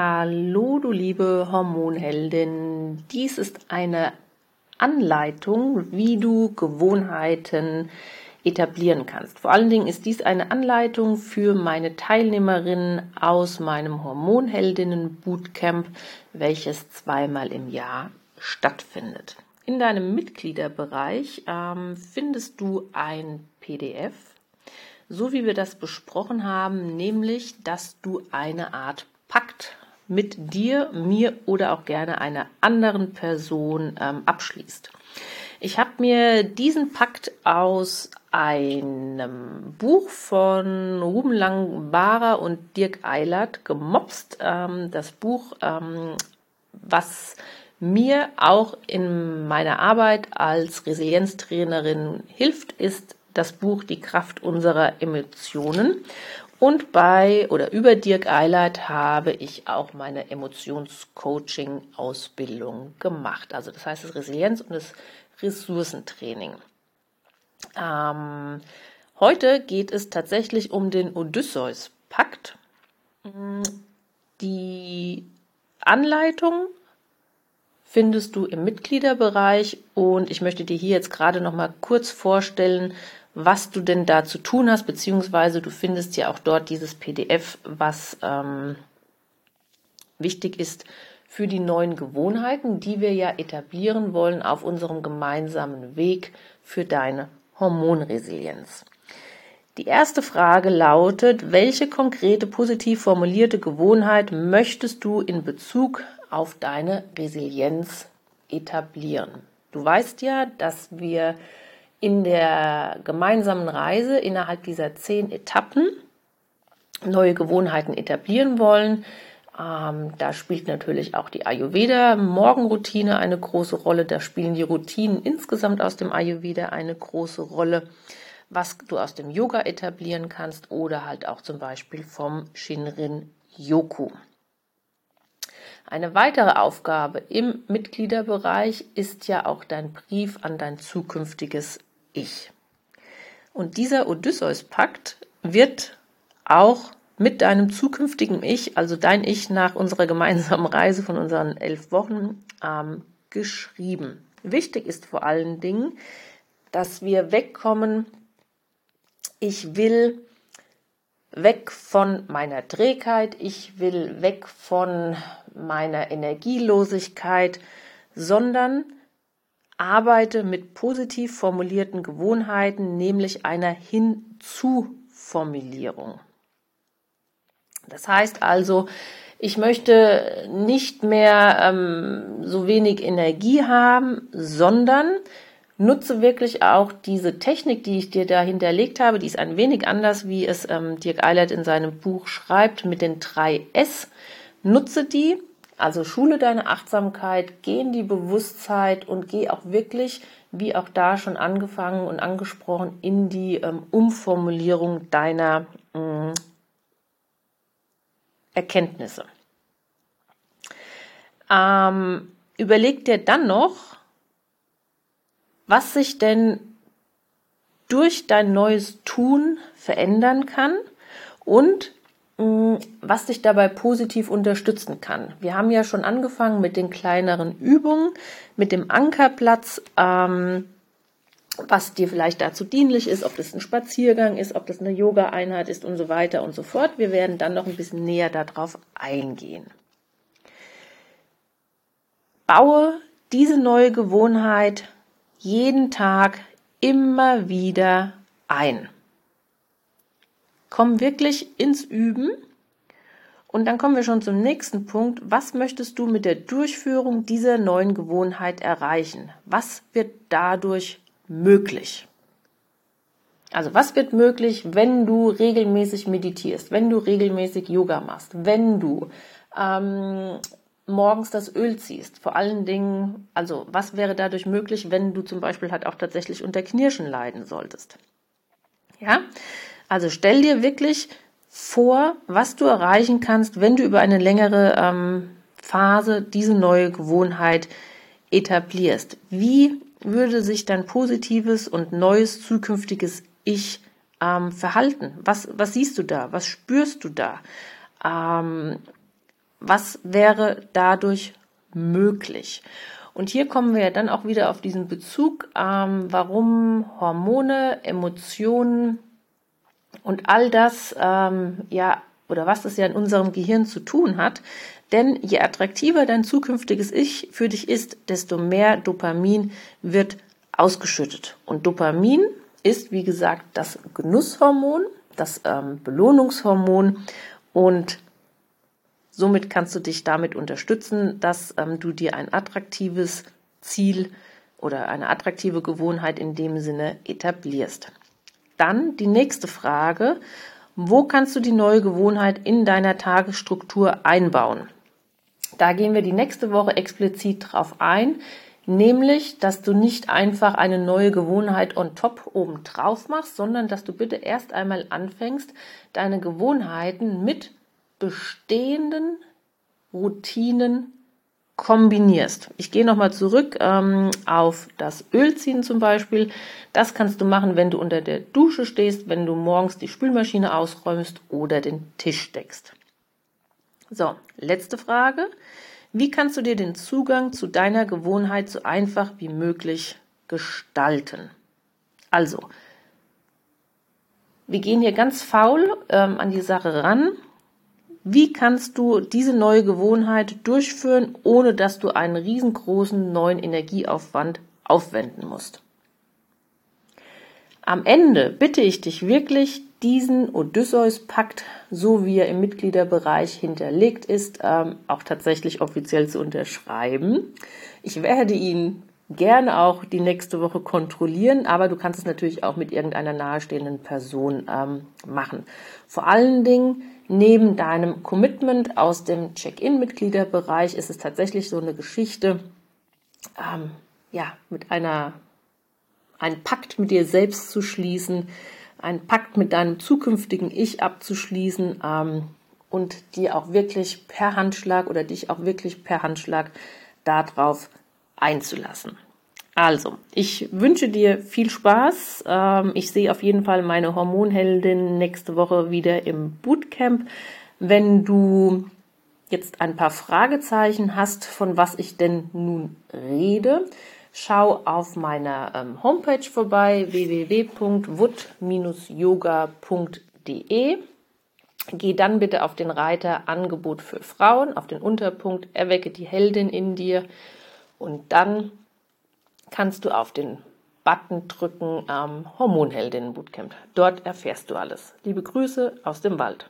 Hallo, du liebe Hormonheldin. Dies ist eine Anleitung, wie du Gewohnheiten etablieren kannst. Vor allen Dingen ist dies eine Anleitung für meine Teilnehmerinnen aus meinem Hormonheldinnen Bootcamp, welches zweimal im Jahr stattfindet. In deinem Mitgliederbereich ähm, findest du ein PDF, so wie wir das besprochen haben, nämlich, dass du eine Art Pakt mit dir, mir oder auch gerne einer anderen Person ähm, abschließt. Ich habe mir diesen Pakt aus einem Buch von Ruben Langbara und Dirk Eilert gemopst. Ähm, das Buch, ähm, was mir auch in meiner Arbeit als Resilienztrainerin hilft, ist das Buch Die Kraft unserer Emotionen. Und bei oder über Dirk Eilert habe ich auch meine Emotionscoaching-Ausbildung gemacht. Also das heißt das Resilienz und das Ressourcentraining. Ähm, heute geht es tatsächlich um den Odysseus-Pakt. Die Anleitung findest du im Mitgliederbereich und ich möchte dir hier jetzt gerade noch mal kurz vorstellen, was du denn da zu tun hast, beziehungsweise du findest ja auch dort dieses PDF, was ähm, wichtig ist für die neuen Gewohnheiten, die wir ja etablieren wollen auf unserem gemeinsamen Weg für deine Hormonresilienz. Die erste Frage lautet, welche konkrete positiv formulierte Gewohnheit möchtest du in Bezug auf deine Resilienz etablieren? Du weißt ja, dass wir in der gemeinsamen Reise innerhalb dieser zehn Etappen neue Gewohnheiten etablieren wollen. Ähm, da spielt natürlich auch die Ayurveda-Morgenroutine eine große Rolle. Da spielen die Routinen insgesamt aus dem Ayurveda eine große Rolle, was du aus dem Yoga etablieren kannst oder halt auch zum Beispiel vom Shinrin Yoku. Eine weitere Aufgabe im Mitgliederbereich ist ja auch dein Brief an dein zukünftiges Ich. Und dieser Odysseus-Pakt wird auch mit deinem zukünftigen Ich, also dein Ich nach unserer gemeinsamen Reise von unseren elf Wochen, ähm, geschrieben. Wichtig ist vor allen Dingen, dass wir wegkommen, ich will weg von meiner Trägheit, ich will weg von meiner Energielosigkeit, sondern arbeite mit positiv formulierten Gewohnheiten, nämlich einer Hinzuformulierung. Das heißt also, ich möchte nicht mehr ähm, so wenig Energie haben, sondern nutze wirklich auch diese Technik, die ich dir da hinterlegt habe. Die ist ein wenig anders, wie es ähm, Dirk Eilert in seinem Buch schreibt, mit den drei S. Nutze die, also schule deine Achtsamkeit, geh in die Bewusstheit und geh auch wirklich, wie auch da schon angefangen und angesprochen, in die ähm, Umformulierung deiner ähm, Erkenntnisse. Ähm, überleg dir dann noch, was sich denn durch dein neues Tun verändern kann und was dich dabei positiv unterstützen kann. Wir haben ja schon angefangen mit den kleineren Übungen, mit dem Ankerplatz. Ähm, was dir vielleicht dazu dienlich ist, ob das ein Spaziergang ist, ob das eine Yoga-Einheit ist und so weiter und so fort. Wir werden dann noch ein bisschen näher darauf eingehen. Baue diese neue Gewohnheit jeden Tag immer wieder ein. Komm wirklich ins Üben und dann kommen wir schon zum nächsten Punkt. Was möchtest du mit der Durchführung dieser neuen Gewohnheit erreichen? Was wird dadurch möglich? Also was wird möglich, wenn du regelmäßig meditierst, wenn du regelmäßig Yoga machst, wenn du ähm, morgens das Öl ziehst? Vor allen Dingen, also was wäre dadurch möglich, wenn du zum Beispiel halt auch tatsächlich unter Knirschen leiden solltest? Ja, also stell dir wirklich vor, was du erreichen kannst, wenn du über eine längere ähm, Phase diese neue Gewohnheit etablierst. Wie würde sich dein positives und neues zukünftiges Ich ähm, verhalten? Was, was siehst du da? Was spürst du da? Ähm, was wäre dadurch möglich? Und hier kommen wir ja dann auch wieder auf diesen Bezug, ähm, warum Hormone, Emotionen und all das, ähm, ja, oder was das ja in unserem Gehirn zu tun hat. Denn je attraktiver dein zukünftiges Ich für dich ist, desto mehr Dopamin wird ausgeschüttet. Und Dopamin ist, wie gesagt, das Genusshormon, das ähm, Belohnungshormon und somit kannst du dich damit unterstützen, dass ähm, du dir ein attraktives Ziel oder eine attraktive Gewohnheit in dem Sinne etablierst. Dann die nächste Frage, wo kannst du die neue Gewohnheit in deiner Tagesstruktur einbauen? Da gehen wir die nächste Woche explizit drauf ein, nämlich, dass du nicht einfach eine neue Gewohnheit on top oben drauf machst, sondern dass du bitte erst einmal anfängst, deine Gewohnheiten mit bestehenden Routinen kombinierst. Ich gehe nochmal zurück ähm, auf das Ölziehen zum Beispiel. Das kannst du machen, wenn du unter der Dusche stehst, wenn du morgens die Spülmaschine ausräumst oder den Tisch deckst. So, letzte Frage. Wie kannst du dir den Zugang zu deiner Gewohnheit so einfach wie möglich gestalten? Also, wir gehen hier ganz faul ähm, an die Sache ran. Wie kannst du diese neue Gewohnheit durchführen, ohne dass du einen riesengroßen neuen Energieaufwand aufwenden musst? Am Ende bitte ich dich wirklich, diesen Odysseus-Pakt, so wie er im Mitgliederbereich hinterlegt ist, ähm, auch tatsächlich offiziell zu unterschreiben. Ich werde ihn gerne auch die nächste Woche kontrollieren, aber du kannst es natürlich auch mit irgendeiner nahestehenden Person ähm, machen. Vor allen Dingen neben deinem Commitment aus dem Check-in-Mitgliederbereich ist es tatsächlich so eine Geschichte, ähm, ja, mit einer, einen Pakt mit dir selbst zu schließen, einen Pakt mit deinem zukünftigen Ich abzuschließen ähm, und dir auch wirklich per Handschlag oder dich auch wirklich per Handschlag darauf einzulassen. Also, ich wünsche dir viel Spaß. Ähm, ich sehe auf jeden Fall meine Hormonheldin nächste Woche wieder im Bootcamp. Wenn du jetzt ein paar Fragezeichen hast, von was ich denn nun rede, Schau auf meiner ähm, Homepage vorbei www.wood-yoga.de. Geh dann bitte auf den Reiter Angebot für Frauen, auf den Unterpunkt Erwecke die Heldin in dir und dann kannst du auf den Button drücken am Hormonheldinnen Bootcamp. Dort erfährst du alles. Liebe Grüße aus dem Wald.